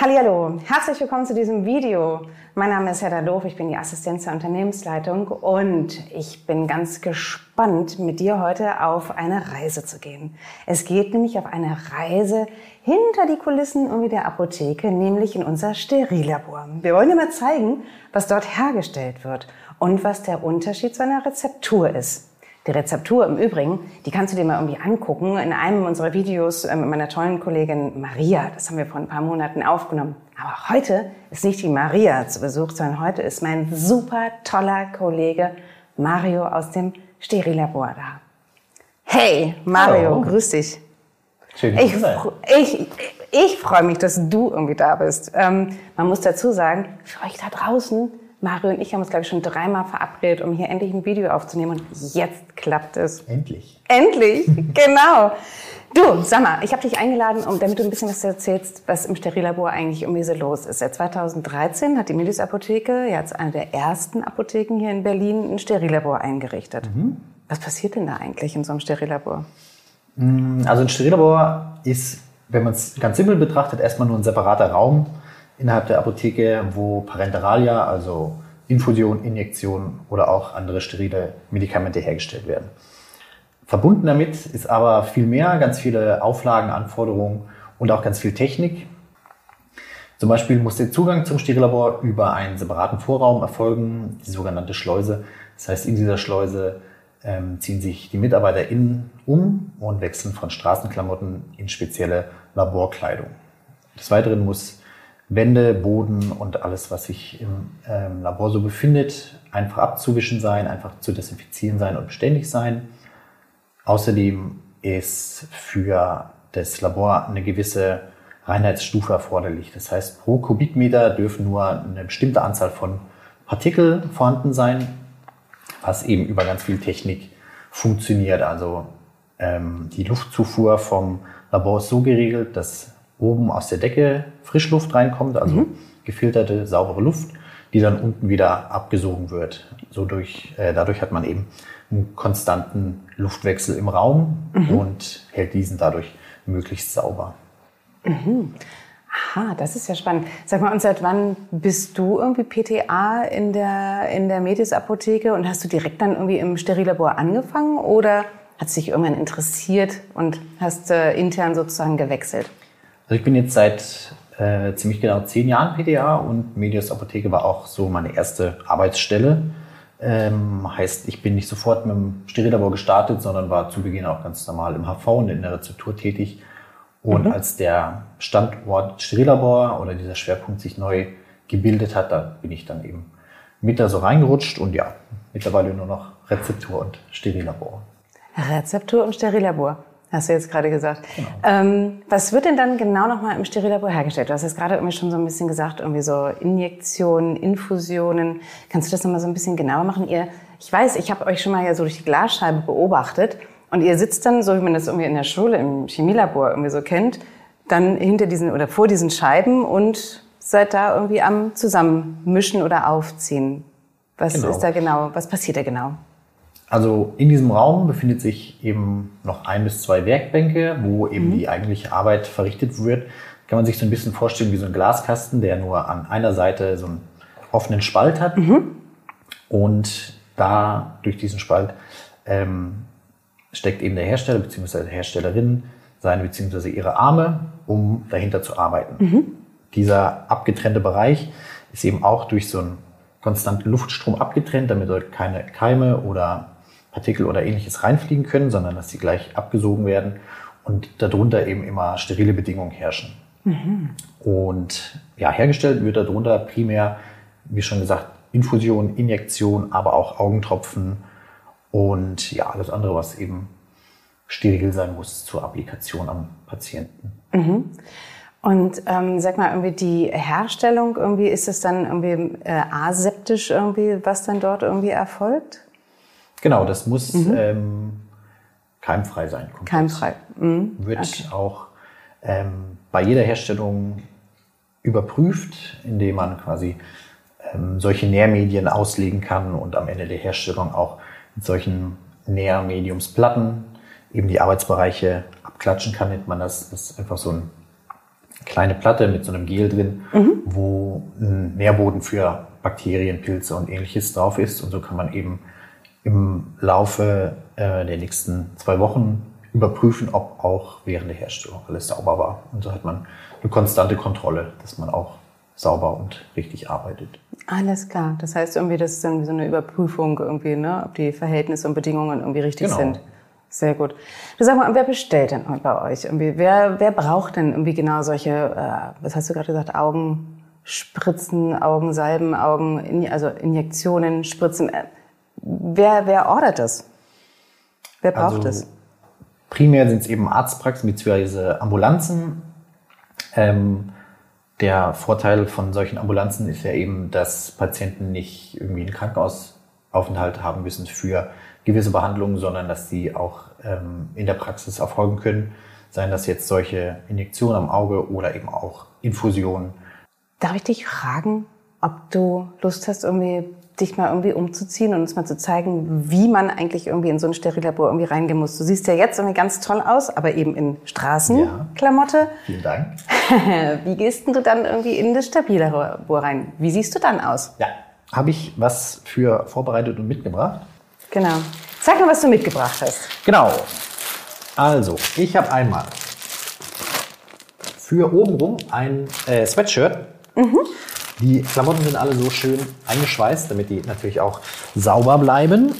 Hallo, herzlich willkommen zu diesem Video. Mein Name ist Hedda Doof, ich bin die Assistenz der Unternehmensleitung und ich bin ganz gespannt, mit dir heute auf eine Reise zu gehen. Es geht nämlich auf eine Reise hinter die Kulissen irgendwie der Apotheke, nämlich in unser Sterillabor. Wir wollen dir mal zeigen, was dort hergestellt wird und was der Unterschied zu einer Rezeptur ist. Die Rezeptur im Übrigen, die kannst du dir mal irgendwie angucken in einem unserer Videos äh, mit meiner tollen Kollegin Maria. Das haben wir vor ein paar Monaten aufgenommen. Aber heute ist nicht die Maria zu Besuch, sondern heute ist mein super toller Kollege Mario aus dem Sterilabor da. Hey, Mario, Hallo. grüß dich. Schön, ich, ich, ich freue mich, dass du irgendwie da bist. Ähm, man muss dazu sagen, für euch da draußen, Mario und ich haben uns, glaube ich, schon dreimal verabredet, um hier endlich ein Video aufzunehmen. Und jetzt klappt es. Endlich. Endlich, genau. Du, sag mal, ich habe dich eingeladen, um, damit du ein bisschen was erzählst, was im Sterillabor eigentlich irgendwie so los ist. Seit 2013 hat die Milis Apotheke, jetzt eine der ersten Apotheken hier in Berlin, ein Sterillabor eingerichtet. Mhm. Was passiert denn da eigentlich in so einem Sterillabor? Mm, also ein Sterillabor ist, wenn man es ganz simpel betrachtet, erstmal nur ein separater Raum, innerhalb der Apotheke, wo Parenteralia, also Infusion, Injektion oder auch andere sterile Medikamente hergestellt werden. Verbunden damit ist aber viel mehr, ganz viele Auflagen, Anforderungen und auch ganz viel Technik. Zum Beispiel muss der Zugang zum Sterillabor über einen separaten Vorraum erfolgen, die sogenannte Schleuse. Das heißt, in dieser Schleuse ähm, ziehen sich die MitarbeiterInnen um und wechseln von Straßenklamotten in spezielle Laborkleidung. Des Weiteren muss Wände, Boden und alles, was sich im ähm, Labor so befindet, einfach abzuwischen sein, einfach zu desinfizieren sein und beständig sein. Außerdem ist für das Labor eine gewisse Reinheitsstufe erforderlich. Das heißt, pro Kubikmeter dürfen nur eine bestimmte Anzahl von Partikel vorhanden sein, was eben über ganz viel Technik funktioniert. Also ähm, die Luftzufuhr vom Labor ist so geregelt, dass oben aus der Decke Frischluft reinkommt, also mhm. gefilterte, saubere Luft, die dann unten wieder abgesogen wird. So durch, äh, dadurch hat man eben einen konstanten Luftwechsel im Raum mhm. und hält diesen dadurch möglichst sauber. Mhm. Aha, das ist ja spannend. Sag mal, und seit wann bist du irgendwie PTA in der, in der Medis-Apotheke und hast du direkt dann irgendwie im Sterillabor angefangen oder hat sich irgendwann interessiert und hast äh, intern sozusagen gewechselt? Also ich bin jetzt seit äh, ziemlich genau zehn Jahren PTA und Medios Apotheke war auch so meine erste Arbeitsstelle. Ähm, heißt, ich bin nicht sofort mit dem Sterillabor gestartet, sondern war zu Beginn auch ganz normal im HV und in der Rezeptur tätig. Und mhm. als der Standort Sterillabor oder dieser Schwerpunkt sich neu gebildet hat, da bin ich dann eben mit da so reingerutscht und ja, mittlerweile nur noch Rezeptur und Sterillabor. Rezeptur und Sterillabor. Hast du jetzt gerade gesagt. Genau. Ähm, was wird denn dann genau nochmal im Sterillabor hergestellt? Du hast jetzt gerade irgendwie schon so ein bisschen gesagt, irgendwie so Injektionen, Infusionen. Kannst du das nochmal so ein bisschen genauer machen? Ihr, ich weiß, ich habe euch schon mal ja so durch die Glasscheibe beobachtet und ihr sitzt dann, so wie man das irgendwie in der Schule im Chemielabor irgendwie so kennt, dann hinter diesen oder vor diesen Scheiben und seid da irgendwie am Zusammenmischen oder Aufziehen. Was genau. ist da genau? Was passiert da genau? Also in diesem Raum befindet sich eben noch ein bis zwei Werkbänke, wo eben mhm. die eigentliche Arbeit verrichtet wird. Kann man sich so ein bisschen vorstellen wie so ein Glaskasten, der nur an einer Seite so einen offenen Spalt hat. Mhm. Und da durch diesen Spalt ähm, steckt eben der Hersteller bzw. die Herstellerin seine bzw. ihre Arme, um dahinter zu arbeiten. Mhm. Dieser abgetrennte Bereich ist eben auch durch so einen konstanten Luftstrom abgetrennt, damit dort keine Keime oder Partikel oder ähnliches reinfliegen können, sondern dass sie gleich abgesogen werden und darunter eben immer sterile Bedingungen herrschen. Mhm. Und ja, hergestellt wird darunter primär, wie schon gesagt, Infusion, Injektion, aber auch Augentropfen und ja, alles andere, was eben steril sein muss zur Applikation am Patienten. Mhm. Und ähm, sag mal, irgendwie die Herstellung, irgendwie ist es dann irgendwie äh, aseptisch irgendwie, was dann dort irgendwie erfolgt? Genau, das muss mhm. ähm, keimfrei sein. Komplett. Keimfrei. Mhm. Wird okay. auch ähm, bei jeder Herstellung überprüft, indem man quasi ähm, solche Nährmedien auslegen kann und am Ende der Herstellung auch mit solchen Nährmediumsplatten eben die Arbeitsbereiche abklatschen kann, nennt man das. Das ist einfach so ein kleine Platte mit so einem Gel drin, wo ein Nährboden für Bakterien, Pilze und ähnliches drauf ist. Und so kann man eben im Laufe äh, der nächsten zwei Wochen überprüfen, ob auch während der Herstellung alles sauber war. Und so hat man eine konstante Kontrolle, dass man auch sauber und richtig arbeitet. Alles klar. Das heißt irgendwie, das ist dann so eine Überprüfung irgendwie, ne, ob die Verhältnisse und Bedingungen irgendwie richtig Genau. sind. Sehr gut. Du sag mal, wer bestellt denn bei euch? Irgendwie, wer, wer braucht denn irgendwie genau solche, äh, was hast du gerade gesagt, Augenspritzen, Augensalben, Augen, also Injektionen, Spritzen. Äh, wer, wer ordert das? Wer braucht Also, es? Primär sind es eben Arztpraxen bzw. Ambulanzen. Ähm, der Vorteil von solchen Ambulanzen ist ja eben, dass Patienten nicht irgendwie einen Krankenhausaufenthalt haben müssen für gewisse Behandlungen, sondern dass sie auch ähm, in der Praxis erfolgen können. Seien das jetzt solche Injektionen am Auge oder eben auch Infusionen. Darf ich dich fragen, ob du Lust hast, irgendwie dich mal irgendwie umzuziehen und uns mal zu zeigen, wie man eigentlich irgendwie in so ein Sterillabor irgendwie reingehen muss? Du siehst ja jetzt irgendwie ganz toll aus, aber eben in Straßenklamotte. Vielen Dank. Wie gehst denn du dann irgendwie in das Sterillabor rein? Wie siehst du dann aus? Ja, habe ich was für vorbereitet und mitgebracht? Genau. Sag mal, was du mitgebracht hast. Genau. Also, ich habe einmal für obenrum ein äh, Sweatshirt. Die Klamotten sind alle so schön eingeschweißt, damit die natürlich auch sauber bleiben.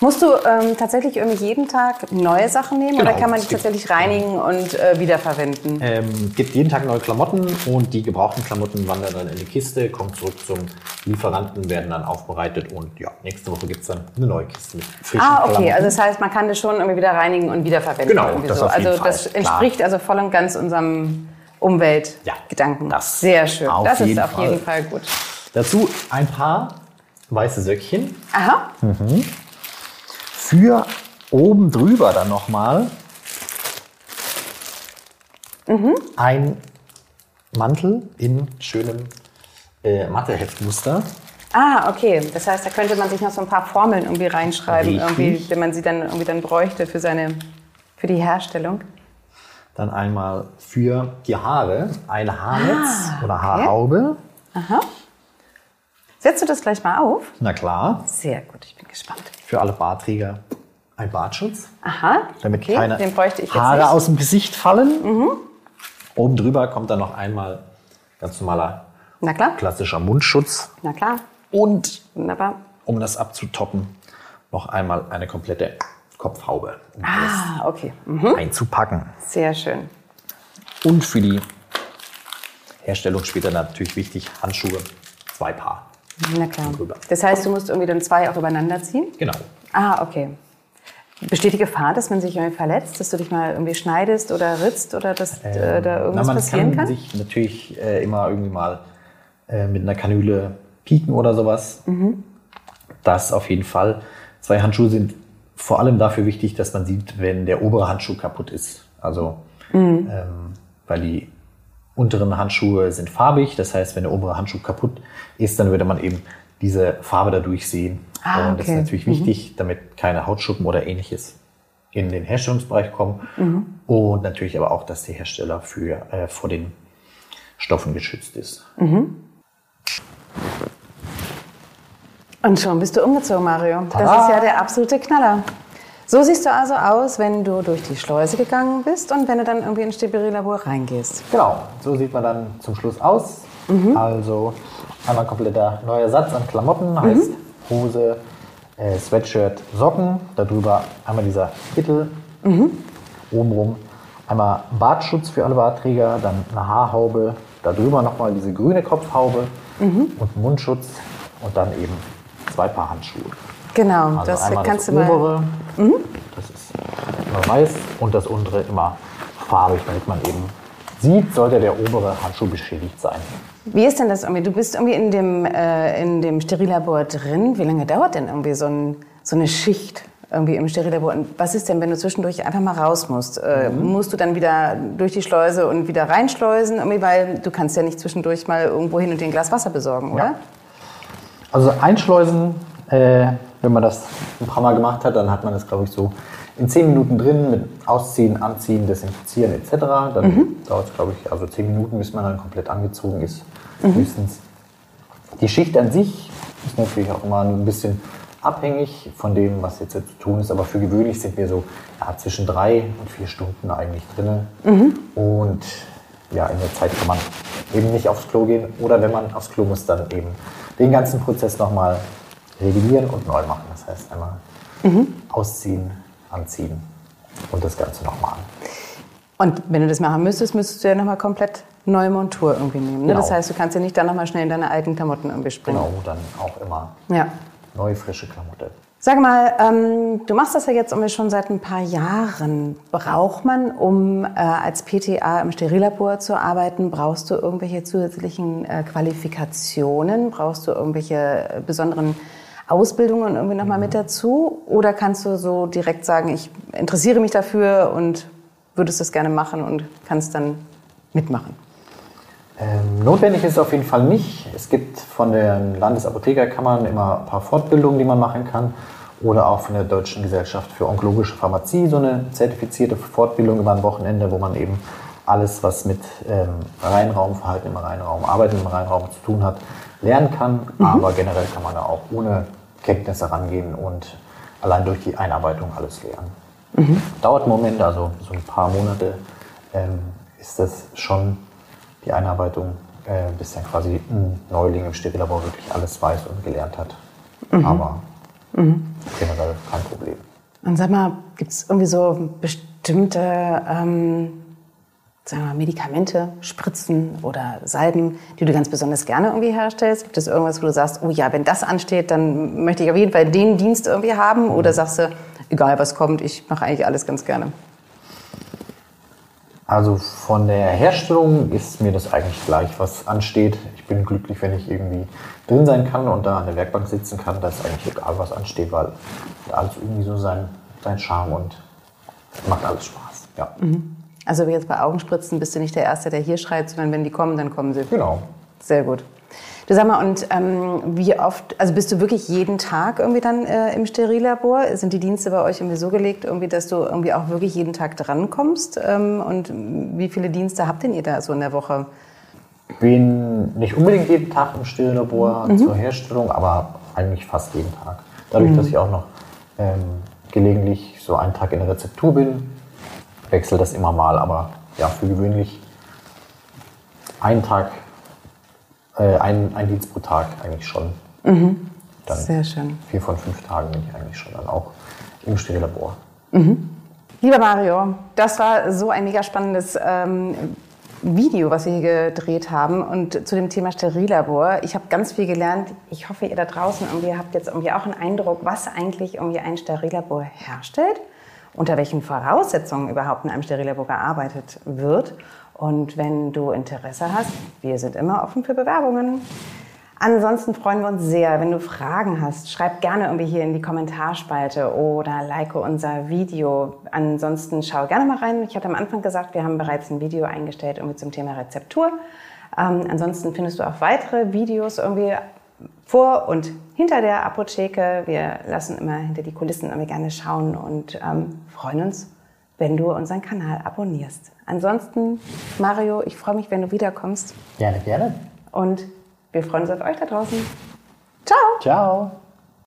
Musst du ähm, tatsächlich irgendwie jeden Tag neue Sachen nehmen Genau, oder kann man die es tatsächlich reinigen und äh, wiederverwenden? Ähm, gibt jeden Tag neue Klamotten und die gebrauchten Klamotten wandern dann in die Kiste, kommen zurück zum Lieferanten, werden dann aufbereitet und ja, nächste Woche gibt es dann eine neue Kiste mit frischen Ah, okay. Klamotten. Also das heißt, man kann das schon irgendwie wieder reinigen und wiederverwenden. Genau, das so. Also Fall, das klar. entspricht also voll und ganz unserem Umweltgedanken. Ja, das Sehr schön. auf das ist auf Fall. jeden Fall gut. Dazu ein paar weiße Söckchen. Aha. Für oben drüber dann nochmal ein Mantel in schönem äh, Matheheftmuster. Ah, okay. Das heißt, da könnte man sich noch so ein paar Formeln irgendwie reinschreiben, irgendwie, wenn man sie dann irgendwie dann bräuchte für seine, für die Herstellung. Dann einmal für die Haare ein Haarnetz Ah, oder Haarhaube. Setzt du das gleich mal auf? Na klar, Sehr gut, ich bin gespannt. für alle Bartträger ein Bartschutz, Aha. damit okay, keine Haare nicht. Mhm. aus dem Gesicht fallen. Oben drüber kommt dann noch einmal ganz normaler klassischer Mundschutz. na klar. Und Wunderbar. um das abzutoppen, noch einmal eine komplette Kopfhaube, um Ah, okay. Mhm. einzupacken. Sehr schön. Und für die Herstellung später natürlich wichtig, Handschuhe, zwei Paar. Na klar. Das heißt, du musst irgendwie dann zwei auch übereinander ziehen? Genau. Ah, okay. Besteht die Gefahr, dass man sich irgendwie verletzt, dass du dich mal irgendwie schneidest oder ritzt oder dass äh, da irgendwas Na, man passieren kann, kann? sich natürlich äh, immer irgendwie mal äh, mit einer Kanüle pieken oder sowas. Mhm. Das auf jeden Fall. Zwei Handschuhe sind vor allem dafür wichtig, dass man sieht, wenn der obere Handschuh kaputt ist. Also, Mhm. ähm, weil die unteren Handschuhe sind farbig. Das heißt, wenn der obere Handschuh kaputt ist, dann würde man eben diese Farbe dadurch sehen. Ah, Und das ist okay. natürlich wichtig, damit keine Hautschuppen oder ähnliches in den Herstellungsbereich kommen. Mhm. Und natürlich aber auch, dass der Hersteller für, äh, vor den Stoffen geschützt ist. Und schon bist du umgezogen, Mario. Das Tada. ist ja der absolute Knaller. So siehst du also aus, wenn du durch die Schleuse gegangen bist und wenn du dann irgendwie ins Sterillabor reingehst. Genau, so sieht man dann zum Schluss aus. Also einmal kompletter neuer Satz an Klamotten, heißt Hose, äh, Sweatshirt, Socken, darüber einmal dieser Kittel, obenrum einmal Bartschutz für alle Bartträger, dann eine Haarhaube, darüber nochmal diese grüne Kopfhaube und Mundschutz und dann eben zwei Paar Handschuhe. Genau, Also das einmal kannst das du mal. obere, das ist immer weiß und das untere immer farbig, damit man eben sieht, sollte der obere Handschuh beschädigt sein. Wie ist denn das irgendwie? Du bist irgendwie in dem, äh, in dem Sterillabor drin. Wie lange dauert denn irgendwie so, ein, so eine Schicht irgendwie im Sterillabor? Und was ist denn, wenn du zwischendurch einfach mal raus musst? Äh, Mhm. Musst du dann wieder durch die Schleuse und wieder reinschleusen? Irgendwie, weil du kannst ja nicht zwischendurch mal irgendwo hin und dir ein Glas Wasser besorgen, oder? Ja. Also einschleusen, äh, wenn man das ein paar Mal gemacht hat, dann hat man das, glaube ich, so in zehn Minuten drin mit Ausziehen, Anziehen, Desinfizieren etc. Dann mhm. dauert es, glaube ich, also zehn Minuten, bis man dann komplett angezogen ist. Mhm. Höchstens. Die Schicht an sich ist natürlich auch immer ein bisschen abhängig von dem, was jetzt zu tun ist. Aber für gewöhnlich sind wir so ja, zwischen drei und vier Stunden eigentlich drin. Mhm. Und ja, in der Zeit kann man eben nicht aufs Klo gehen. Oder wenn man aufs Klo muss, dann eben den ganzen Prozess nochmal revidieren und neu machen. Das heißt einmal mhm. ausziehen, anziehen und das Ganze nochmal. Und wenn du das machen müsstest, müsstest du ja nochmal komplett neue Montur irgendwie nehmen. Ne? Genau. Das heißt, du kannst ja nicht dann nochmal schnell in deine alten Klamotten irgendwie springen. Genau, dann auch immer ja. neue, frische Klamotten. Sag mal, ähm, du machst das ja jetzt irgendwie schon seit ein paar Jahren. Braucht man, um äh, als PTA im Sterillabor zu arbeiten, brauchst du irgendwelche zusätzlichen äh, Qualifikationen? Brauchst du irgendwelche äh, besonderen Ausbildungen irgendwie nochmal mhm. mit dazu? Oder kannst du so direkt sagen, ich interessiere mich dafür und würdest das gerne machen und kannst dann mitmachen? Ähm, notwendig ist es auf jeden Fall nicht. Es gibt von den Landesapothekerkammern immer ein paar Fortbildungen, die man machen kann. Oder auch von der Deutschen Gesellschaft für Onkologische Pharmazie so eine zertifizierte Fortbildung über ein Wochenende, wo man eben alles, was mit ähm, Reinraumverhalten im Reinraum, Arbeiten im Reinraum zu tun hat, lernen kann. Mhm. Aber generell kann man da auch ohne Kenntnisse rangehen und allein durch die Einarbeitung alles lernen. Mhm. Dauert einen Moment, also so ein paar Monate ähm, ist das schon die Einarbeitung, äh, bis dann quasi ein Neuling im Sterillabor wirklich alles weiß und gelernt hat. Mhm. Aber mhm. generell kein Problem. Und sag mal, gibt es irgendwie so bestimmte ähm, sagen wir mal, Medikamente, Spritzen oder Salben, die du ganz besonders gerne irgendwie herstellst? Gibt es irgendwas, wo du sagst, oh ja, wenn das ansteht, dann möchte ich auf jeden Fall den Dienst irgendwie haben? Oder mhm. sagst du, egal was kommt, ich mache eigentlich alles ganz gerne? Also von der Herstellung ist mir das eigentlich gleich, was ansteht. Ich bin glücklich, wenn ich irgendwie drin sein kann und da an der Werkbank sitzen kann. Das ist eigentlich egal, was ansteht, weil alles irgendwie so sein, sein Charme und macht alles Spaß. Ja. Mhm. Also jetzt bei Augenspritzen bist du nicht der Erste, der hier schreit, sondern wenn die kommen, dann kommen sie. Genau. Sehr gut. Du sag mal, und ähm, wie oft, also bist du wirklich jeden Tag irgendwie dann äh, im Sterillabor? Sind die Dienste bei euch irgendwie so gelegt, irgendwie, dass du irgendwie auch wirklich jeden Tag drankommst? Ähm, und wie viele Dienste habt denn ihr da so in der Woche? Ich bin nicht unbedingt jeden Tag im Sterillabor mhm. zur Herstellung, aber eigentlich fast jeden Tag. Dadurch, mhm. dass ich auch noch ähm, gelegentlich so einen Tag in der Rezeptur bin, wechselt das immer mal, aber ja, für gewöhnlich einen Tag äh, ein, ein Dienst pro Tag eigentlich schon. Mhm. Dann Sehr schön. Vier von fünf Tagen bin ich eigentlich schon dann auch im Sterillabor. Mhm. Lieber Mario, das war so ein mega spannendes ähm, Video, was wir hier gedreht haben und zu dem Thema Sterillabor. Ich habe ganz viel gelernt. Ich hoffe, ihr da draußen irgendwie habt jetzt irgendwie auch einen Eindruck, was eigentlich irgendwie ein Sterillabor herstellt, unter welchen Voraussetzungen überhaupt in einem Sterillabor gearbeitet wird und wenn du Interesse hast, wir sind immer offen für Bewerbungen. Ansonsten freuen wir uns sehr, wenn du Fragen hast. Schreib gerne irgendwie hier in die Kommentarspalte oder like unser Video. Ansonsten schau gerne mal rein. Ich hatte am Anfang gesagt, wir haben bereits ein Video eingestellt irgendwie zum Thema Rezeptur. Ähm, ansonsten findest du auch weitere Videos irgendwie vor und hinter der Apotheke. Wir lassen immer hinter die Kulissen irgendwie gerne schauen und ähm, freuen uns, wenn du unseren Kanal abonnierst. Ansonsten, Mario, ich freue mich, wenn du wiederkommst. Gerne, gerne. Und wir freuen uns auf euch da draußen. Ciao. Ciao.